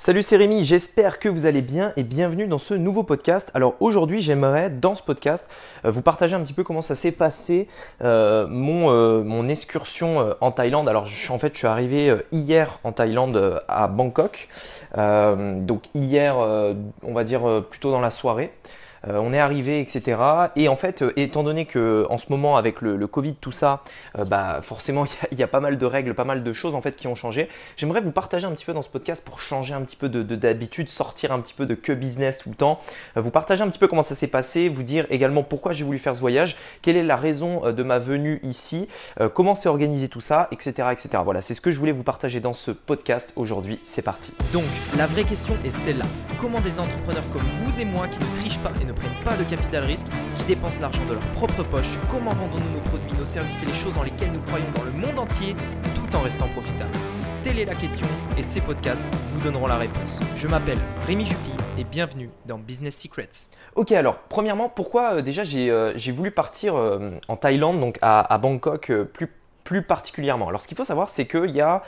Salut c'est Rémi, j'espère que vous allez bien et bienvenue dans ce nouveau podcast. Alors aujourd'hui j'aimerais dans ce podcast euh, vous partager un petit peu comment ça s'est passé euh, mon, euh, mon excursion en Thaïlande. Alors je, en fait je suis arrivé hier en Thaïlande à Bangkok. donc hier on va dire plutôt dans la soirée. Euh, on est arrivé, etc. Et en fait, euh, étant donné que en ce moment avec le, Covid, tout ça, euh, bah forcément il y, a pas mal de règles, pas mal de choses en fait qui ont changé. J'aimerais vous partager un petit peu dans ce podcast pour changer un petit peu de d'habitude, sortir un petit peu de que business tout le temps, vous partager un petit peu comment ça s'est passé, vous dire également pourquoi j'ai voulu faire ce voyage, quelle est la raison de ma venue ici, comment s'est organisé tout ça, etc., etc. Voilà, c'est ce que je voulais vous partager dans ce podcast aujourd'hui. C'est parti. Donc la vraie question est celle-là comment des entrepreneurs comme vous et moi qui ne trichent pas et ne prennent pas de capital risque, qui dépensent l'argent de leur propre poche, comment vendons-nous nos produits, nos services et les choses dans lesquelles nous croyons dans le monde entier, tout en restant profitables? Telle est la question et ces podcasts vous donneront la réponse. Je m'appelle Rémi Juppy et bienvenue dans Business Secrets. Ok, alors premièrement, pourquoi euh, déjà euh, j'ai voulu partir euh, en Thaïlande, donc à, Bangkok plus particulièrement? Alors ce qu'il faut savoir, c'est qu'il y a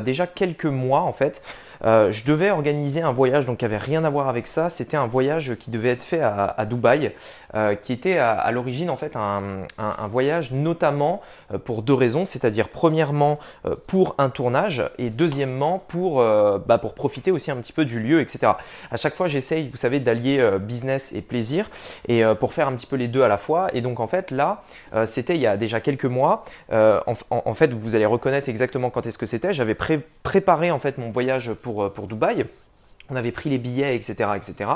déjà quelques mois en fait, euh, je devais organiser un voyage donc qui avait rien à voir avec ça. C'était un voyage qui devait être fait à, Dubaï, euh, qui était à, l'origine en fait un, voyage notamment euh, pour deux raisons, c'est-à-dire premièrement pour un tournage et deuxièmement pour bah, pour profiter aussi un petit peu du lieu, etc. À chaque fois, j'essaye, vous savez, d'allier business et plaisir et pour faire un petit peu les deux à la fois. Et donc en fait là, c'était il y a déjà quelques mois. En, fait, vous allez reconnaître exactement quand est-ce que c'était. J'avais préparé en fait mon voyage pour euh, pour, Dubaï. On avait pris les billets, etc., etc.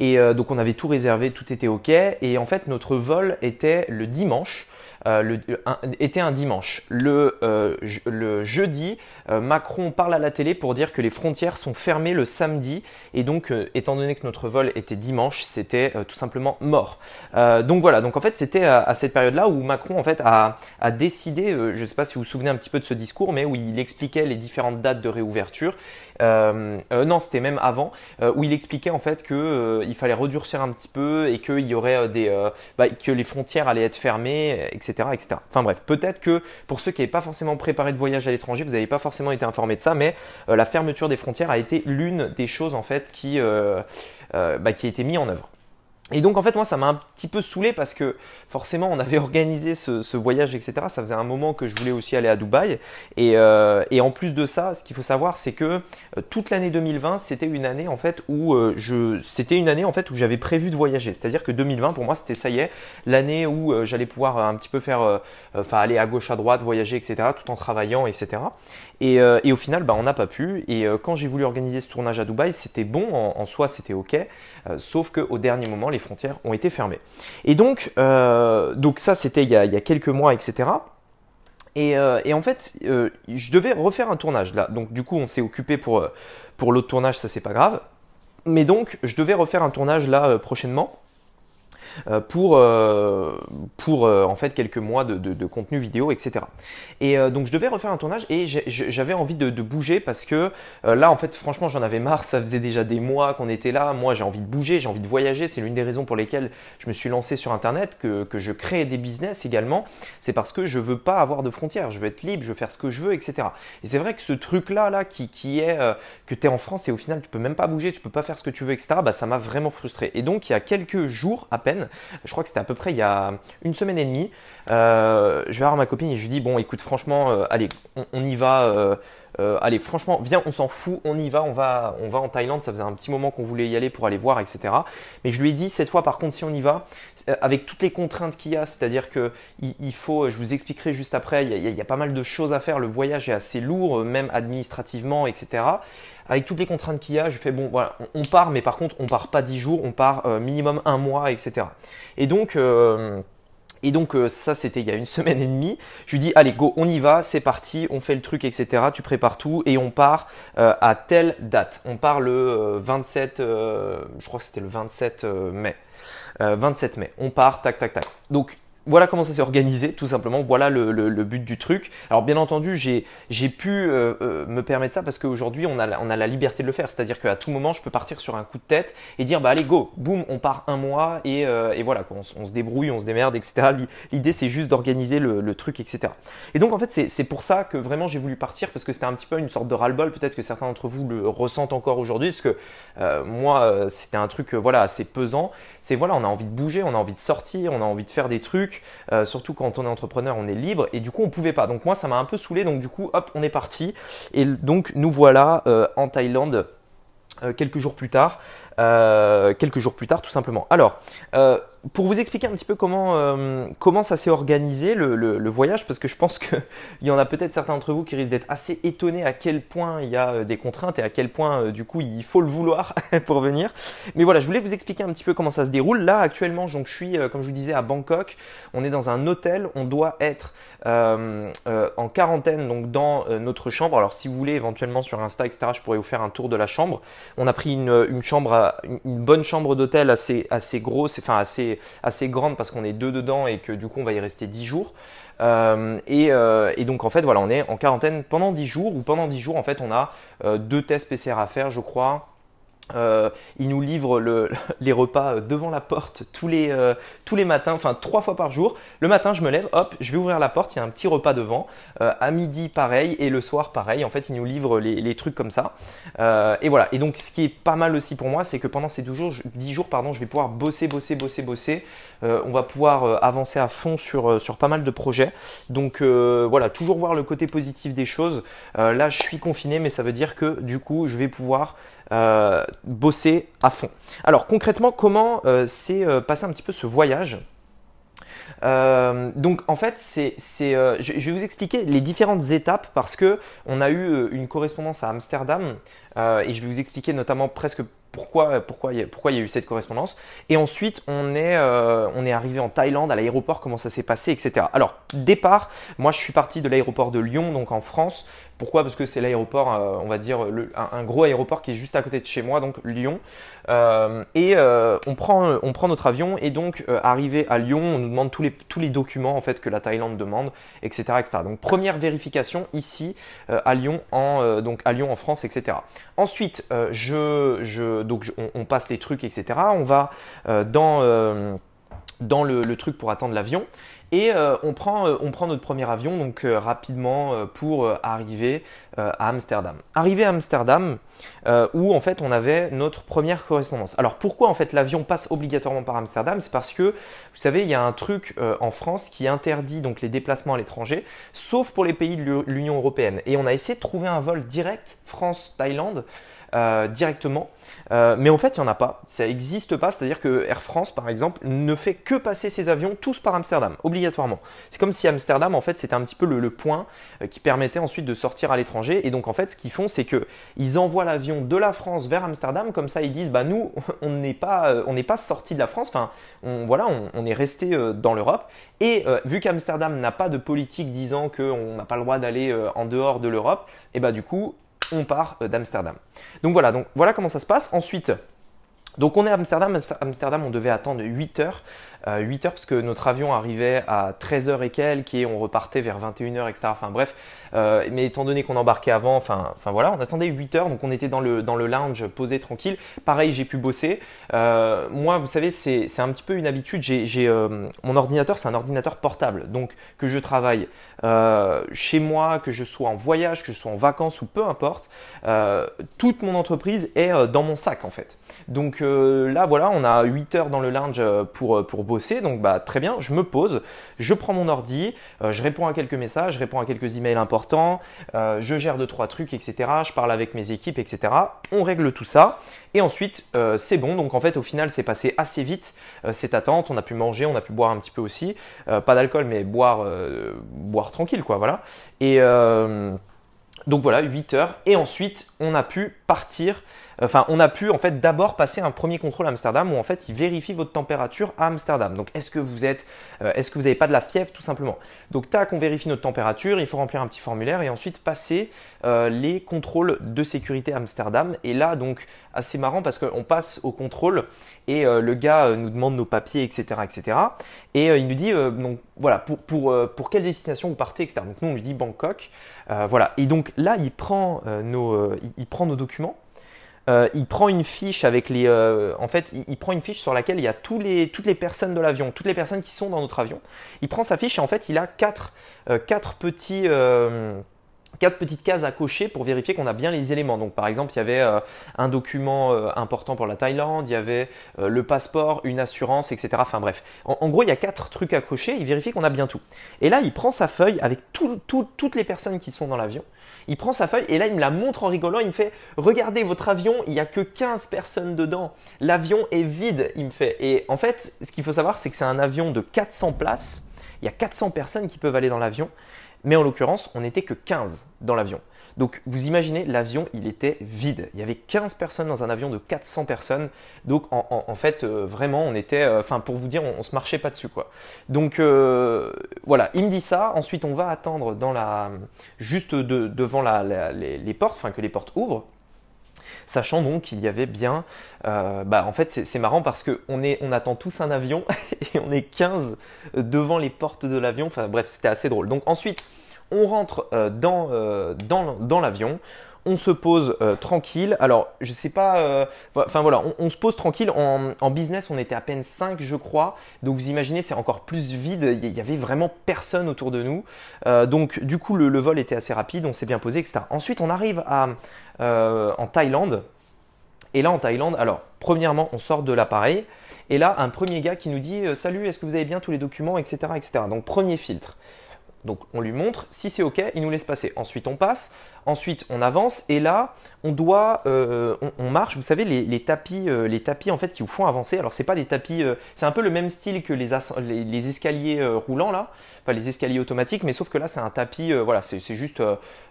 Et euh, donc on avait tout réservé, tout était ok. Et en fait notre vol était le dimanche. Euh, était un dimanche. Le, le jeudi, Macron parle à la télé pour dire que les frontières sont fermées le samedi. Et donc, étant donné que notre vol était dimanche, c'était tout simplement mort. donc voilà, donc en fait, c'était à, cette période-là où Macron en fait a, décidé, je ne sais pas si vous vous souvenez un petit peu de ce discours, mais où il expliquait les différentes dates de réouverture. Euh, euh, non, c'était même avant, euh, où il expliquait en fait que il fallait redurcir un petit peu et qu'il y aurait des, bah, que les frontières allaient être fermées, etc., Enfin bref, peut-être que pour ceux qui n'avaient pas forcément préparé de voyage à l'étranger, vous n'avez pas forcément été informé de ça, mais la fermeture des frontières a été l'une des choses en fait qui, bah, qui a été mise en œuvre. Et donc en fait moi ça m'a un petit peu saoulé parce que forcément on avait organisé ce, voyage etc. Ça faisait un moment que je voulais aussi aller à Dubaï et, euh, en plus de ça ce qu'il faut savoir c'est que euh, toute l'année 2020 c'était une année en fait où euh, je c'était une année en fait où j'avais prévu de voyager. C'est-à-dire que 2020 pour moi c'était ça y est l'année où j'allais pouvoir un petit peu faire enfin aller à gauche à droite voyager etc. tout en travaillant etc. Et, au final bah, on n'a pas pu et quand j'ai voulu organiser ce tournage à Dubaï c'était bon en, en soi c'était ok sauf qu'au dernier moment les frontières ont été fermées. Et donc, euh, donc ça, c'était il, y a quelques mois, etc. Euh, et, en fait, euh, je devais refaire un tournage là. Donc du coup, on s'est occupé pour, pour l'autre tournage, ça c'est pas grave. Mais donc, je devais refaire un tournage là prochainement. Euh, pour, euh, pour euh, en fait quelques mois de, de, contenu vidéo, etc. Et donc je devais refaire un tournage et j'avais envie de, bouger parce que là en fait franchement j'en avais marre, ça faisait déjà des mois qu'on était là, moi j'ai envie de bouger, j'ai envie de voyager, c'est l'une des raisons pour lesquelles je me suis lancé sur internet, que, que je crée des business également, c'est parce que je veux pas avoir de frontières, je veux être libre, je veux faire ce que je veux, etc. Et c'est vrai que ce truc là, là qui, qui est que tu es en France et au final tu peux même pas bouger, tu peux pas faire ce que tu veux, etc. Bah, ça m'a vraiment frustré. Et donc il y a quelques jours à peine, je crois que c'était à peu près il y a une semaine et demie. Euh, je vais voir ma copine et je lui dis bon écoute franchement euh, allez on, y va. Euh, allez franchement viens on s'en fout on y va on va on va en Thaïlande. Ça faisait un petit moment qu'on voulait y aller pour aller voir etc mais je lui ai dit cette fois par contre si on y va avec toutes les contraintes qu'il y a c'est à dire que il, faut je vous expliquerai juste après il y, a, il y, a, pas mal de choses à faire. Le voyage est assez lourd même administrativement etc avec toutes les contraintes qu'il y a, je fais bon voilà, on, part, mais par contre on part pas 10 jours, on part euh, minimum un mois, etc. Et donc euh, et donc euh, ça c'était il y a une semaine et demie. Je lui dis allez go, on y va, c'est parti, on fait le truc, etc. Tu prépares tout et on part à telle date. On part le 27, je crois que c'était le 27 mai. 27 mai. On part, tac tac tac. Donc voilà comment ça s'est organisé, tout simplement. Voilà le, but du truc. Alors bien entendu, j'ai pu euh, euh, me permettre ça parce qu'aujourd'hui, on a, on a la liberté de le faire. C'est-à-dire qu'à tout moment, je peux partir sur un coup de tête et dire, bah allez, go, boum, on part un mois et, euh, et voilà, on, se débrouille, on se démerde, etc. L'idée, c'est juste d'organiser le, truc, etc. Et donc, en fait, c'est pour ça que vraiment j'ai voulu partir parce que c'était un petit peu une sorte de ras-le-bol. Peut-être que certains d'entre vous le ressentent encore aujourd'hui parce que moi, c'était un truc voilà, assez pesant. C'est voilà, on a envie de bouger, on a envie de sortir, on a envie de faire des trucs. Euh, surtout quand on est entrepreneur, on est libre et du coup on pouvait pas. Donc moi ça m'a un peu saoulé, donc du coup hop on est parti et donc nous voilà euh, en Thaïlande euh, quelques jours plus tard. Quelques jours plus tard tout simplement. Alors pour vous expliquer un petit peu comment, euh, comment ça s'est organisé le, voyage, parce que je pense qu'il y en a peut-être certains d'entre vous qui risquent d'être assez étonnés à quel point il y a euh, des contraintes et à quel point euh, du coup il faut le vouloir pour venir. Mais voilà, je voulais vous expliquer un petit peu comment ça se déroule. Là actuellement, je suis, comme je vous disais, à Bangkok. On est dans un hôtel, on doit être en quarantaine donc dans notre chambre. Alors si vous voulez éventuellement sur Insta, etc., je pourrais vous faire un tour de la chambre. On a pris une, une chambre, une, une bonne chambre d'hôtel assez, assez grosse, enfin assez assez, grande parce qu'on est deux dedans et que du coup on va y rester 10 jours. Euh, euh, et, donc en fait voilà on est en quarantaine pendant 10 jours ou pendant 10 jours en fait on a euh, deux tests PCR à faire je crois euh, il nous livre les repas euh, devant la porte tous les, euh, tous les matins, enfin trois fois par jour. Le matin, je me lève, hop, je vais ouvrir la porte, il y a un petit repas devant. à midi, pareil, et le soir, pareil. En fait, il nous livre les, trucs comme ça. et voilà. Et donc, ce qui est pas mal aussi pour moi, c'est que pendant ces 12 jours, 10 jours, pardon, je vais pouvoir bosser, bosser, bosser, bosser. on va pouvoir avancer à fond sur, sur pas mal de projets. Donc voilà, toujours voir le côté positif des choses. là, je suis confiné, mais ça veut dire que du coup, je vais pouvoir euh, bosser à fond. Alors concrètement, comment euh, s'est euh, passé un petit peu ce voyage? Donc en fait, c'est, je, vais vous expliquer les différentes étapes parce que on a eu une correspondance à Amsterdam et je vais vous expliquer notamment presque pourquoi, pourquoi, pourquoi il y a eu cette correspondance. Et ensuite, on est, on est arrivé en Thaïlande, à l'aéroport, comment ça s'est passé, etc. Alors, départ, moi je suis parti de l'aéroport de Lyon, donc en France. Pourquoi? Parce que c'est l'aéroport, euh, on va dire, un, gros aéroport qui est juste à côté de chez moi, donc Lyon. Euh, et euh, on, prend, on prend notre avion et donc arrivé à Lyon, on nous demande tous les, tous les documents en fait que la Thaïlande demande, etc. etc. Donc première vérification ici à Lyon, en, donc à Lyon en France, etc. Ensuite, je, je, donc on, passe les trucs, etc. On va dans, dans le truc pour attendre l'avion. Et euh, on, prend, euh, on prend notre premier avion donc euh, rapidement pour arriver à Amsterdam. Arrivé à Amsterdam, où en fait on avait notre première correspondance. Alors pourquoi en fait l'avion passe obligatoirement par Amsterdam? C'est parce que vous savez il y a un truc en France qui interdit donc les déplacements à l'étranger, sauf pour les pays de l'Union européenne. Et on a essayé de trouver un vol direct France-Thaïlande. Euh, directement. Euh, mais en fait, il n'y en a pas. Ça n'existe pas. C'est-à-dire que Air France, par exemple, ne fait que passer ses avions tous par Amsterdam, obligatoirement. C'est comme si Amsterdam, en fait, c'était un petit peu le, point euh, qui permettait ensuite de sortir à l'étranger. Et donc, en fait, ce qu'ils font, c'est qu'ils envoient l'avion de la France vers Amsterdam. Comme ça, ils disent, bah nous, on n'est pas, on n'est pas sorti de la France. Enfin, on, voilà, on, est resté dans l'Europe. Et vu qu'Amsterdam n'a pas de politique disant qu'on n'a pas le droit d'aller en dehors de l'Europe, et bah du coup, on part euh, d'Amsterdam. Donc voilà, donc voilà comment ça se passe. Ensuite, donc on est à Amsterdam, Amsterdam on devait attendre 8 heures. 8 euh, heures parce que notre avion arrivait à 13h et quelques et on repartait vers 21h, etc. Enfin bref, euh, mais étant donné qu'on embarquait avant, enfin, enfin voilà, on attendait 8 heures, donc on était dans le, dans le lounge posé tranquille. Pareil, j'ai pu bosser. Euh, moi, vous savez, c'est un petit peu une habitude. J'ai mon ordinateur, c'est un ordinateur portable, donc que je travaille chez moi, que je sois en voyage, que je sois en vacances ou peu importe, toute mon entreprise est dans mon sac en fait. Donc là, voilà, on a 8 heures dans le lounge pour, pour Donc bah très bien, je me pose, je prends mon ordi, euh, je réponds à quelques messages, réponds à quelques emails importants, euh, je gère deux trois trucs, etc. Je parle avec mes équipes, etc. On règle tout ça et ensuite euh, c'est bon. Donc en fait au final c'est passé assez vite cette attente. On a pu manger, on a pu boire un petit peu aussi, pas d'alcool mais boire boire tranquille quoi. Voilà et donc voilà, 8 heures. Et ensuite, on a pu partir enfin, on a pu en fait d'abord passer un premier contrôle à Amsterdam où en fait, ils vérifient votre température à Amsterdam. Donc, est-ce que vous êtes, euh, est-ce que vous n'avez pas de la fièvre, tout simplement. Donc, tac, on vérifie notre température, il faut remplir un petit formulaire et ensuite passer euh, les contrôles de sécurité à Amsterdam. Et là, donc, assez marrant parce qu'on passe au contrôle et euh, le gars nous demande nos papiers, etc., etc. Et il nous dit, donc, voilà, pour, quelle destination vous partez, etc. Donc, nous, on lui dit Bangkok. voilà. Et donc là, il prend nos documents. Euh, il prend une fiche avec les. Euh, en fait, il, prend une fiche sur laquelle il y a tous les, toutes les personnes de l'avion, toutes les personnes qui sont dans notre avion. Il prend sa fiche et en fait, il a quatre, euh, quatre petits quatre petites cases à cocher pour vérifier qu'on a bien les éléments. Donc par exemple, il y avait un document important pour la Thaïlande, il y avait le passeport, une assurance, etc. Enfin bref, en, gros, il y a quatre trucs à cocher, il vérifie qu'on a bien tout. Et là, il prend sa feuille avec toutes les personnes qui sont dans l'avion il prend sa feuille et là il me la montre en rigolant, il me fait "Regardez votre avion, il n'y a que 15 personnes dedans. L'avion est vide", il me fait. Et en fait, ce qu'il faut savoir c'est que c'est un avion de 400 places. Il y a 400 personnes qui peuvent aller dans l'avion, mais en l'occurrence, on n'était que 15 dans l'avion. Donc vous imaginez, l'avion, il était vide. Il y avait 15 personnes dans un avion de 400 personnes. Donc en, fait, euh, vraiment, on était, euh, enfin pour vous dire, on, ne se marchait pas dessus quoi. Donc euh, voilà, il me dit ça. Ensuite, on va attendre dans la, juste devant les, portes, enfin que les portes ouvrent sachant donc qu'il y avait bien, bah en fait c'est marrant parce qu'on on attend tous un avion et on est 15 devant les portes de l'avion, enfin bref c'était assez drôle. Donc ensuite on rentre euh, euh, dans, l'avion. On se pose euh, tranquille. Alors, je sais pas. enfin voilà, on, se pose tranquille. En, business, on était à peine 5, je crois. Donc, vous imaginez, c'est encore plus vide. Il y avait vraiment personne autour de nous. donc, du coup, le, vol était assez rapide. On s'est bien posé, etc. Ensuite, on arrive en Thaïlande. Et là, en Thaïlande, alors, premièrement, on sort de l'appareil. Et là, un premier gars qui nous dit Salut, est-ce que vous avez bien tous les documents, etc. etc. Donc, premier filtre. Donc on lui montre, si c'est OK, il nous laisse passer. Ensuite on passe, ensuite on avance et là on doit, euh, on, marche. Vous savez les, tapis, euh, les tapis en fait qui vous font avancer. Alors c'est pas des tapis, euh, c'est un peu le même style que les, les, escaliers roulants là, enfin les escaliers automatiques, mais sauf que là c'est un tapis, voilà, c'est juste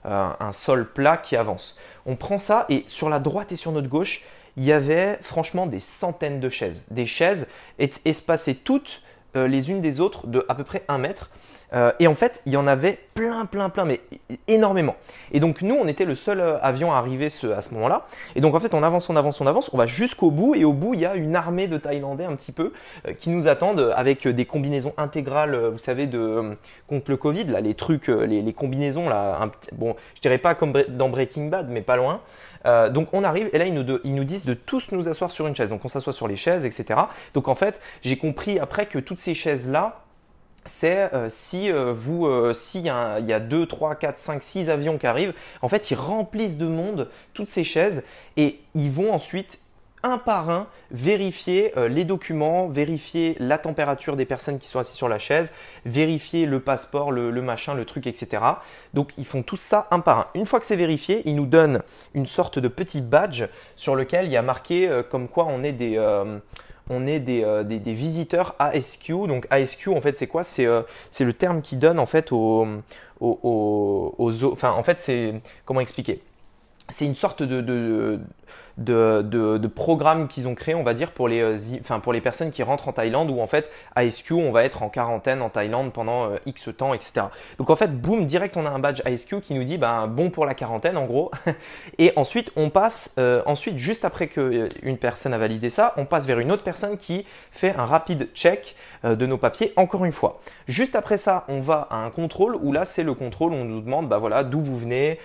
un sol plat qui avance. On prend ça et sur la droite et sur notre gauche, il y avait franchement des centaines de chaises, des chaises espacées toutes les unes des autres de à peu près un mètre. Euh, et en fait, il y en avait plein, plein, plein, mais énormément. Et donc nous, on était le seul euh, avion à arriver à ce moment-là. Et donc en fait, on avance, on avance, on avance, on va jusqu'au bout. Et au bout, il y a une armée de Thaïlandais un petit peu euh, qui nous attendent avec des combinaisons intégrales, vous savez, de contre le Covid, là, les trucs, les, combinaisons là. bon, je dirais pas comme dans Breaking Bad, mais pas loin. donc on arrive et là ils nous, ils nous, disent de tous nous asseoir sur une chaise. Donc on s'assoit sur les chaises, etc. Donc en fait j'ai compris après que toutes ces chaises là c'est euh, si euh, vous, euh, s'il y, a 2, 3, 4, 5, 6 avions qui arrivent, en fait, ils remplissent de monde toutes ces chaises et ils vont ensuite un par un vérifier les documents, vérifier la température des personnes qui sont assises sur la chaise, vérifier le passeport, le, le, machin, le truc, etc. Donc ils font tout ça un par un. Une fois que c'est vérifié, ils nous donnent une sorte de petit badge sur lequel il y a marqué comme quoi on est des on est euh, des, des, visiteurs ASQ. Donc ASQ, en fait, c'est quoi? Euh, C'est le terme qui donne en fait aux, aux, aux, enfin, en fait, c'est comment expliquer? C'est une sorte de, de, de, programmes qu'ils ont créé, on va dire, pour les, euh, enfin, pour les personnes qui rentrent en Thaïlande où en fait, ASQ, on va être en quarantaine en Thaïlande pendant euh, X temps, etc. Donc en fait, boum, direct, on a un badge ASQ qui nous dit, ben, bon pour la quarantaine, en gros. Et ensuite, on passe, euh, ensuite, juste après qu'une personne a validé ça, on passe vers une autre personne qui fait un rapide check de nos papiers, encore une fois. Juste après ça, on va à un contrôle où là, c'est le contrôle, on nous demande, bah voilà, d'où vous venez,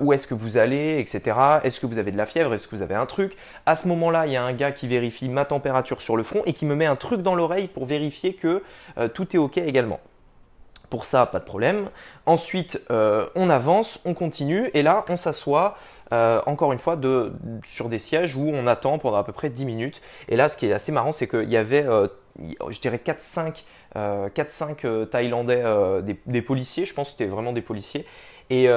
où est-ce que vous allez, etc. Est-ce que vous avez de la fièvre, est-ce que vous avez un truc? À ce moment-là, il y a un gars qui vérifie ma température sur le front et qui me met un truc dans l'oreille pour vérifier que euh, tout est OK également. Pour ça, pas de problème. Ensuite, euh, on avance, on continue et là, on s'assoit. Euh, encore une fois, sur des sièges où on attend pendant à peu près 10 minutes. Et là, ce qui est assez marrant, c'est qu'il y avait, je dirais, 4-5 4-5 Thaïlandais, des, policiers, je pense que c'était vraiment des policiers. Et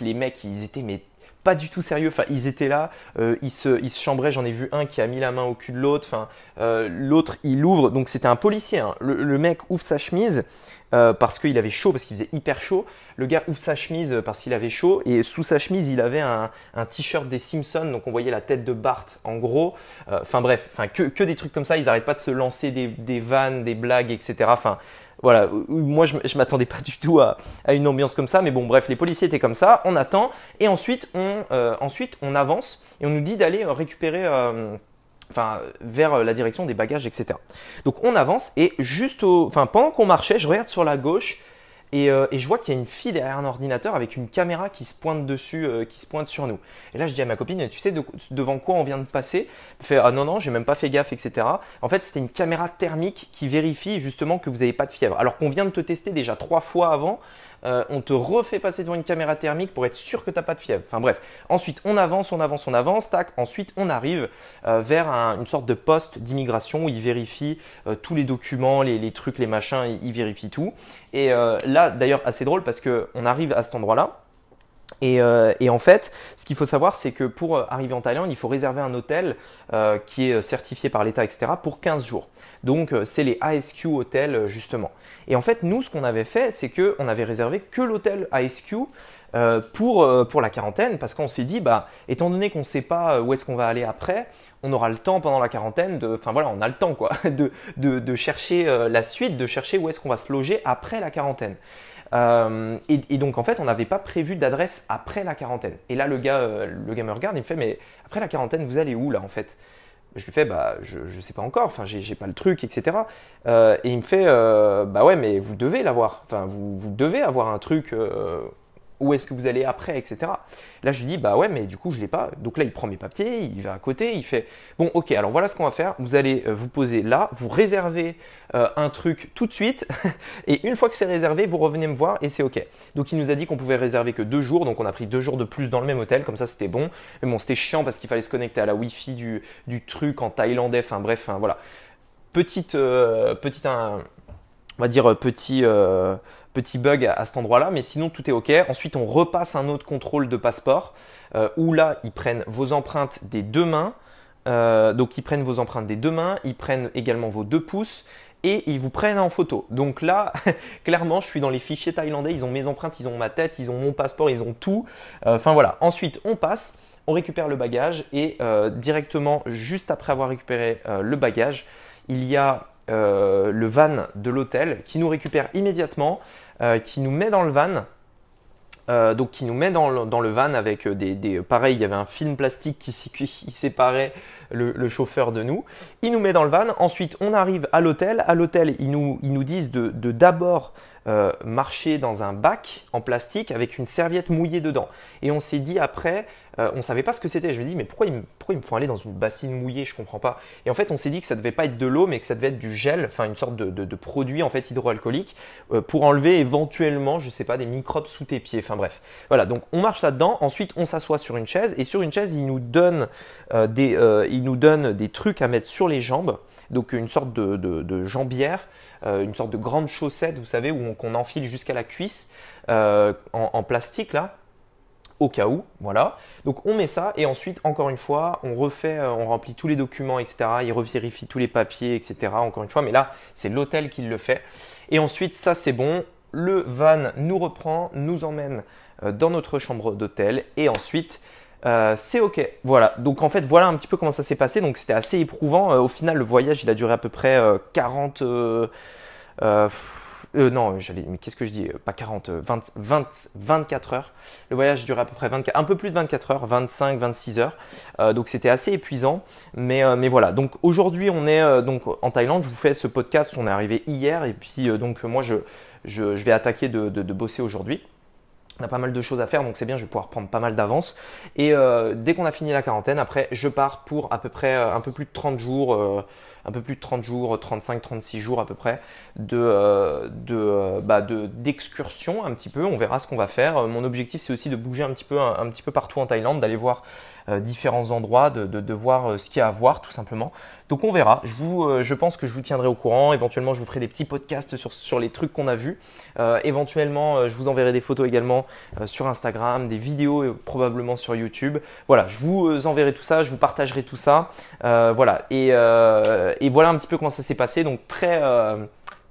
les mecs, ils étaient mais pas du tout sérieux. Enfin, ils étaient là, euh, ils, se, ils se chambraient. J'en ai vu un qui a mis la main au cul de l'autre. Enfin, euh, l'autre, il ouvre. Donc, c'était un policier. Hein. Le, mec ouvre sa chemise. euh, parce qu'il avait chaud, parce qu'il faisait hyper chaud. Le gars ouvre sa chemise parce qu'il avait chaud et sous sa chemise il avait un, t-shirt des Simpsons, donc on voyait la tête de Bart en gros. Enfin bref, enfin que, des trucs comme ça. Ils n'arrêtent pas de se lancer des, des vannes, des blagues, etc. Enfin voilà, moi je, m'attendais pas du tout à, une ambiance comme ça, mais bon, bref, les policiers étaient comme ça, on attend, et ensuite on, euh, avance et on nous dit d'aller récupérer, euh, vers la direction des bagages, etc. Donc on avance et juste au, enfin, pendant qu'on marchait, je regarde sur la gauche euh, et, je vois qu'il y a une fille derrière un ordinateur avec une caméra qui se pointe dessus, euh, qui se pointe sur nous. Et là, je dis à ma copine, tu sais devant quoi on vient de passer? Elle fait, ah non, non, j'ai même pas fait gaffe, etc. En fait, c'était une caméra thermique qui vérifie justement que vous n'avez pas de fièvre. Alors qu'on vient de te tester déjà trois fois avant euh, on te refait passer devant une caméra thermique pour être sûr que tu n'as pas de fièvre. Enfin bref, ensuite on avance, on avance, on avance, tac, ensuite on arrive euh, vers une sorte de poste d'immigration où il vérifie euh, tous les documents, les, trucs, les machins, il, vérifie tout. Et là d'ailleurs assez drôle parce qu'on arrive à cet endroit-là. Et, en fait, ce qu'il faut savoir, c'est que pour arriver en Thaïlande, il faut réserver un hôtel qui est certifié par l'État, etc., pour 15 jours. Donc, c'est les ASQ hôtels, justement. Et en fait, nous, ce qu'on avait fait, c'est qu'on avait réservé que l'hôtel ASQ euh, pour, euh, pour la quarantaine, parce qu'on s'est dit, bah, étant donné qu'on ne sait pas où est-ce qu'on va aller après, on aura le temps pendant la quarantaine enfin voilà, on a le temps quoi, de, de, chercher euh, la suite, de chercher où est-ce qu'on va se loger après la quarantaine. Et, et, donc en fait, on n'avait pas prévu d'adresse après la quarantaine. Et là, le gars, le gars me regarde, il me fait, mais après la quarantaine, vous allez où là en fait? Je lui fais, bah, je ne sais pas encore, enfin, j'ai pas le truc, etc. Euh, et il me fait, euh, bah ouais, mais vous devez l'avoir. Enfin, vous, vous, devez avoir un truc euh, où est-ce que vous allez après, etc. Là, je lui dis, bah ouais, mais du coup, je l'ai pas. Donc là, il prend mes papiers, il va à côté, il fait, bon, ok, alors voilà ce qu'on va faire. Vous allez euh, vous poser là, vous réservez euh, un truc tout de suite, et une fois que c'est réservé, vous revenez me voir et c'est ok. Donc il nous a dit qu'on pouvait réserver que deux jours, donc on a pris deux jours de plus dans le même hôtel, comme ça c'était bon. Mais bon, c'était chiant parce qu'il fallait se connecter à la Wi-Fi du, du truc en thaïlandais, enfin bref, voilà. Petite, euh, petite, on va dire petit petit bug à, cet endroit-là, mais sinon tout est OK. Ensuite, on repasse un autre contrôle de passeport euh, où là, ils prennent vos empreintes des deux mains. Euh, donc, ils prennent vos empreintes des deux mains, ils prennent également vos deux pouces et ils vous prennent en photo. Donc là, clairement, je suis dans les fichiers thaïlandais, ils ont mes empreintes, ils ont ma tête, ils ont mon passeport, ils ont tout. Euh, enfin voilà. Ensuite, on passe, on récupère le bagage et directement, juste après avoir récupéré le bagage, il y a euh, le van de l'hôtel qui nous récupère immédiatement, euh, qui nous met dans le van. Euh, donc qui nous met dans le, van avec des, des, pareil il y avait un film plastique qui, séparait le, chauffeur de nous il nous met dans le van ensuite on arrive à l'hôtel à l'hôtel ils nous, ils nous disent de d'abord marcher dans un bac en plastique avec une serviette mouillée dedans. Et on s'est dit après, euh, on savait pas ce que c'était. Je me dis, mais pourquoi ils, me, font aller dans une bassine mouillée? Je comprends pas. Et en fait, on s'est dit que ça devait pas être de l'eau, mais que ça devait être du gel, enfin une sorte de, produit en fait hydroalcoolique euh, pour enlever éventuellement, je sais pas, des microbes sous tes pieds. Enfin bref. Voilà, donc on marche là-dedans. Ensuite, on s'assoit sur une chaise et sur une chaise, ils nous donnent, des, ils nous donnent des trucs à mettre sur les jambes. Donc une sorte de, de jambière euh, une sorte de grande chaussette, vous savez, où qu'on enfile jusqu'à la cuisse euh, en, plastique là au cas où, voilà. Donc on met ça et ensuite, encore une fois, on refait, euh, on remplit tous les documents, etc. Il revérifie tous les papiers, etc. Encore une fois, mais là, c'est l'hôtel qui le fait. Et ensuite, ça c'est bon. Le van nous reprend, nous emmène dans notre chambre d'hôtel et ensuite euh, c'est ok. Voilà. Donc en fait, voilà un petit peu comment ça s'est passé. Donc c'était assez éprouvant. Euh, au final, le voyage, il a duré à peu près 40. Euh, non, j'allais. Mais qu'est-ce que je dis Pas 40, 20, 20, 24 heures. Le voyage durait à peu près 24, un peu plus de 24 heures, 25, 26 heures. donc c'était assez épuisant. Mais, mais voilà. Donc aujourd'hui, on est donc en Thaïlande. Je vous fais ce podcast. On est arrivé hier et puis donc moi je, je, vais attaquer de, de bosser aujourd'hui. On a pas mal de choses à faire, donc c'est bien, je vais pouvoir prendre pas mal d'avance. Et euh, dès qu'on a fini la quarantaine, après, je pars pour à peu près euh, un peu plus de 30 jours, euh, un peu plus de 30 jours, 35, 36 jours à peu près de, de, bah d'excursion un petit peu. On verra ce qu'on va faire. Mon objectif, c'est aussi de bouger un petit peu, partout en Thaïlande, d'aller voir euh, différents endroits, de, de, voir euh, ce qu'il y a à voir tout simplement. Donc on verra. Je, vous, euh, je pense que je vous tiendrai au courant. Éventuellement, je vous ferai des petits podcasts sur, sur les trucs qu'on a vus. éventuellement, je vous enverrai des photos également sur Instagram, des vidéos probablement sur YouTube. Voilà, je vous enverrai tout ça, je vous partagerai tout ça. voilà. Et, et, voilà un petit peu comment ça s'est passé. Donc très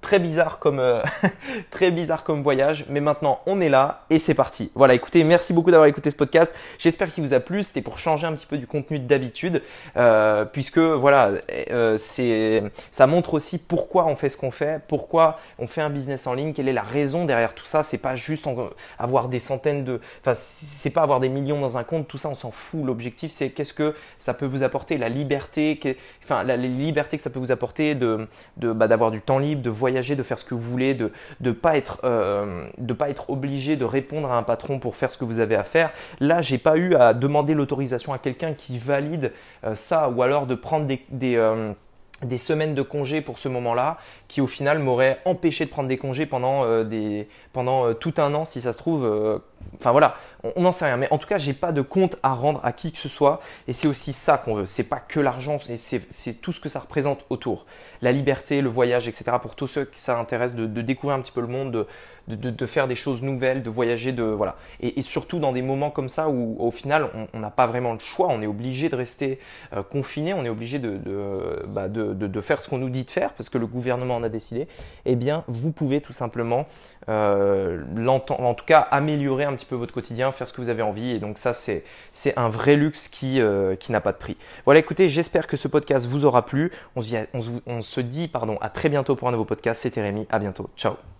Très bizarre comme euh, très bizarre comme voyage, mais maintenant on est là et c'est parti. Voilà, écoutez, merci beaucoup d'avoir écouté ce podcast. J'espère qu'il vous a plu. C'était pour changer un petit peu du contenu d'habitude, euh, puisque voilà, euh, c'est ça montre aussi pourquoi on fait ce qu'on fait, pourquoi on fait un business en ligne, quelle est la raison derrière tout ça. C'est pas juste avoir des centaines de, enfin c'est pas avoir des millions dans un compte, tout ça on s'en fout. L'objectif c'est qu'est-ce que ça peut vous apporter, la liberté, enfin la, liberté que ça peut vous apporter de bah, d'avoir du temps libre, de voyager de faire ce que vous voulez, de ne pas, être, euh, pas être obligé de répondre à un patron pour faire ce que vous avez à faire. Là, j'ai pas eu à demander l'autorisation à quelqu'un qui valide euh, ça ou alors de prendre des, euh, semaines de congés pour ce moment-là qui au final m'auraient empêché de prendre des congés pendant tout un an si ça se trouve Enfin voilà, on n'en sait rien. Mais en tout cas, j'ai pas de compte à rendre à qui que ce soit. Et c'est aussi ça qu'on veut. C'est pas que l'argent, c'est tout ce que ça représente autour. La liberté, le voyage, etc. Pour tous ceux qui ça intéresse de, découvrir un petit peu le monde, de, faire des choses nouvelles, de voyager, de voilà. Et, surtout dans des moments comme ça où au final on n'a pas vraiment le choix. On est obligé de rester euh, confiné. On est obligé bah, de, faire ce qu'on nous dit de faire parce que le gouvernement en a décidé. Eh bien, vous pouvez tout simplement euh, en tout cas améliorer un petit peu votre quotidien, faire ce que vous avez envie. Et donc ça, c'est un vrai luxe qui, euh, qui n'a pas de prix. Voilà, écoutez, j'espère que ce podcast vous aura plu. On se, on se dit pardon, à très bientôt pour un nouveau podcast. C'était Rémi, à bientôt. Ciao